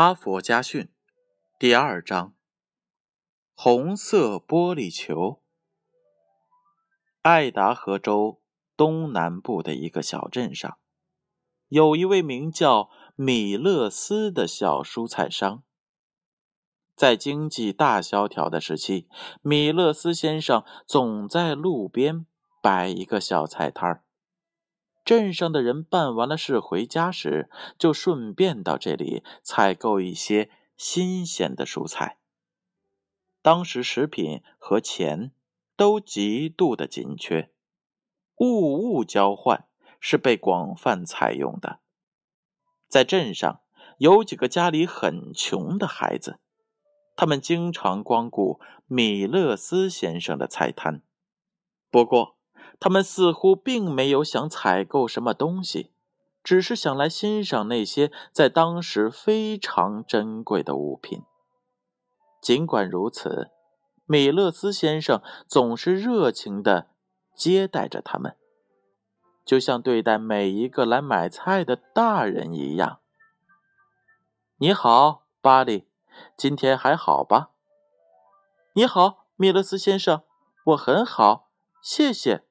哈佛家训第二章：红色玻璃球。爱达荷州东南部的一个小镇上，有一位名叫米勒斯的小蔬菜商。在经济大萧条的时期，米勒斯先生总在路边摆一个小菜摊儿。镇上的人办完了事回家时，就顺便到这里采购一些新鲜的蔬菜。当时食品和钱都极度的紧缺，物物交换是被广泛采用的。在镇上有几个家里很穷的孩子，他们经常光顾米勒斯先生的菜摊。不过，他们似乎并没有想采购什么东西，只是想来欣赏那些在当时非常珍贵的物品。尽管如此，米勒斯先生总是热情地接待着他们，就像对待每一个来买菜的大人一样。你好，巴里，今天还好吧？你好，米勒斯先生，我很好，谢谢。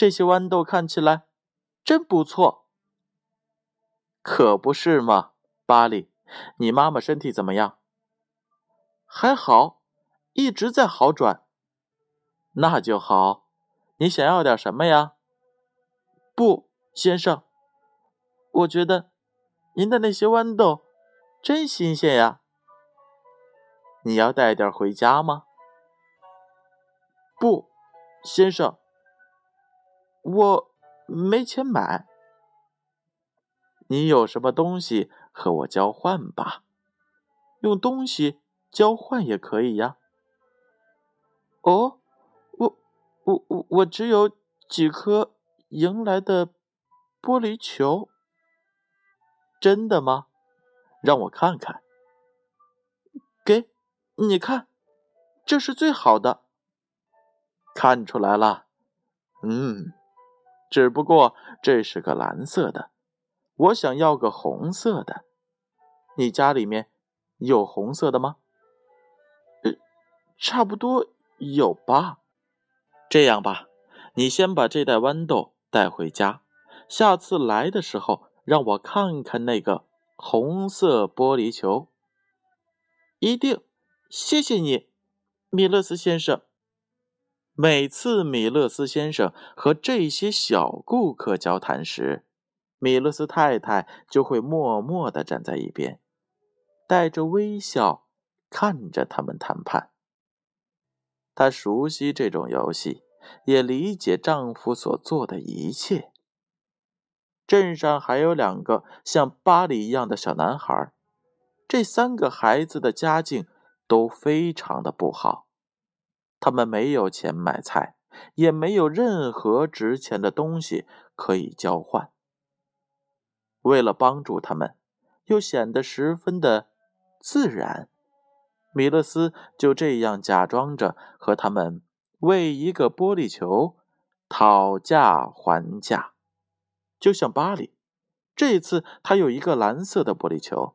这些豌豆看起来真不错，可不是吗？巴里，你妈妈身体怎么样？还好，一直在好转。那就好。你想要点什么呀？不，先生，我觉得您的那些豌豆真新鲜呀。你要带点回家吗？不，先生。我没钱买，你有什么东西和我交换吧？用东西交换也可以呀。哦，我我我我只有几颗赢来的玻璃球，真的吗？让我看看。给，你看，这是最好的。看出来了，嗯。只不过这是个蓝色的，我想要个红色的。你家里面有红色的吗？呃，差不多有吧。这样吧，你先把这袋豌豆带回家，下次来的时候让我看看那个红色玻璃球。一定，谢谢你，米勒斯先生。每次米勒斯先生和这些小顾客交谈时，米勒斯太太就会默默地站在一边，带着微笑看着他们谈判。她熟悉这种游戏，也理解丈夫所做的一切。镇上还有两个像巴里一样的小男孩，这三个孩子的家境都非常的不好。他们没有钱买菜，也没有任何值钱的东西可以交换。为了帮助他们，又显得十分的自然，米勒斯就这样假装着和他们为一个玻璃球讨价还价。就像巴里，这次他有一个蓝色的玻璃球，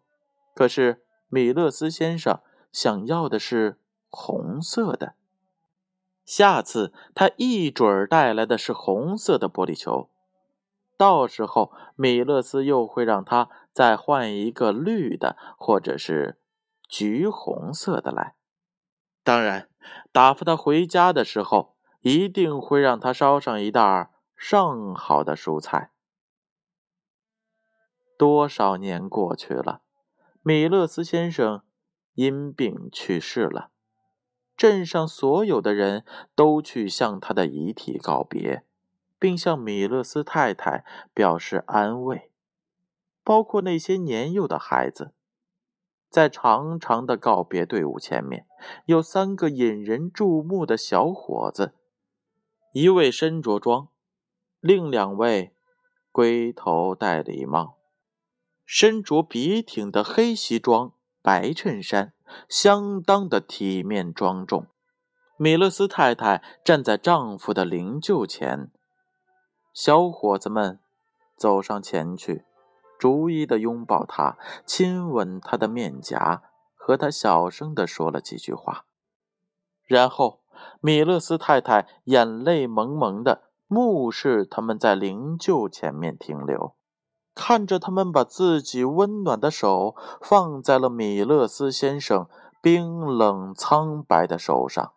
可是米勒斯先生想要的是红色的。下次他一准儿带来的是红色的玻璃球，到时候米勒斯又会让他再换一个绿的或者是橘红色的来。当然，打发他回家的时候，一定会让他捎上一袋上好的蔬菜。多少年过去了，米勒斯先生因病去世了。镇上所有的人都去向他的遗体告别，并向米勒斯太太表示安慰，包括那些年幼的孩子。在长长的告别队伍前面，有三个引人注目的小伙子，一位身着装，另两位龟头戴礼帽，身着笔挺的黑西装、白衬衫。相当的体面庄重。米勒斯太太站在丈夫的灵柩前，小伙子们走上前去，逐一的拥抱他，亲吻他的面颊，和他小声的说了几句话。然后，米勒斯太太眼泪蒙蒙的目视他们在灵柩前面停留，看着他们把自己温暖的手放在了米勒斯先生冰冷苍白的手上。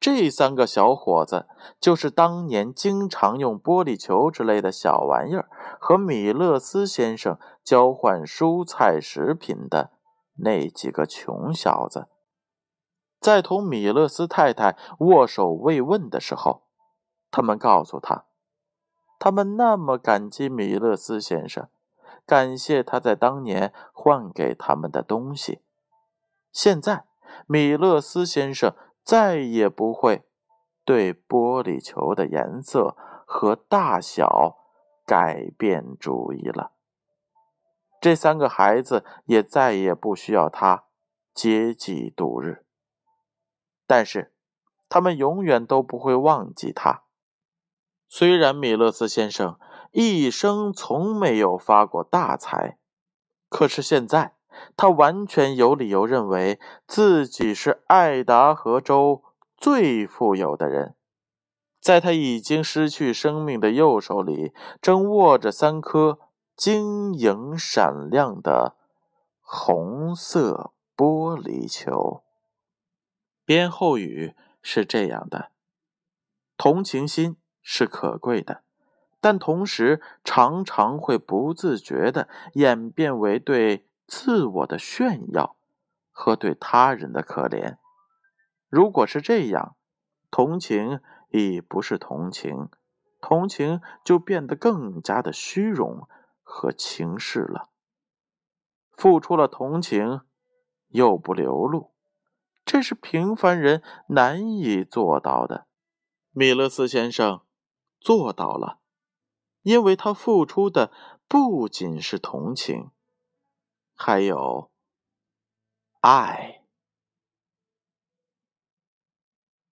这三个小伙子就是当年经常用玻璃球之类的小玩意儿和米勒斯先生交换蔬菜食品的那几个穷小子。在同米勒斯太太握手慰问的时候，他们告诉他，他们那么感激米勒斯先生，感谢他在当年换给他们的东西。现在，米勒斯先生。再也不会对玻璃球的颜色和大小改变主意了。这三个孩子也再也不需要他接济度日。但是，他们永远都不会忘记他。虽然米勒斯先生一生从没有发过大财，可是现在。他完全有理由认为自己是爱达荷州最富有的人。在他已经失去生命的右手里，正握着三颗晶莹闪亮的红色玻璃球。编后语是这样的：同情心是可贵的，但同时常常会不自觉地演变为对。自我的炫耀和对他人的可怜，如果是这样，同情已不是同情，同情就变得更加的虚荣和轻视了。付出了同情又不流露，这是平凡人难以做到的。米勒斯先生做到了，因为他付出的不仅是同情。还有爱。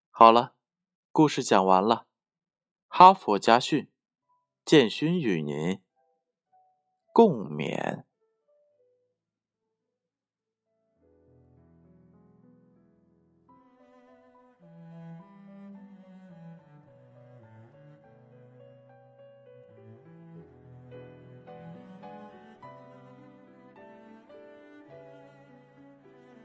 好了，故事讲完了。哈佛家训，建勋与您共勉。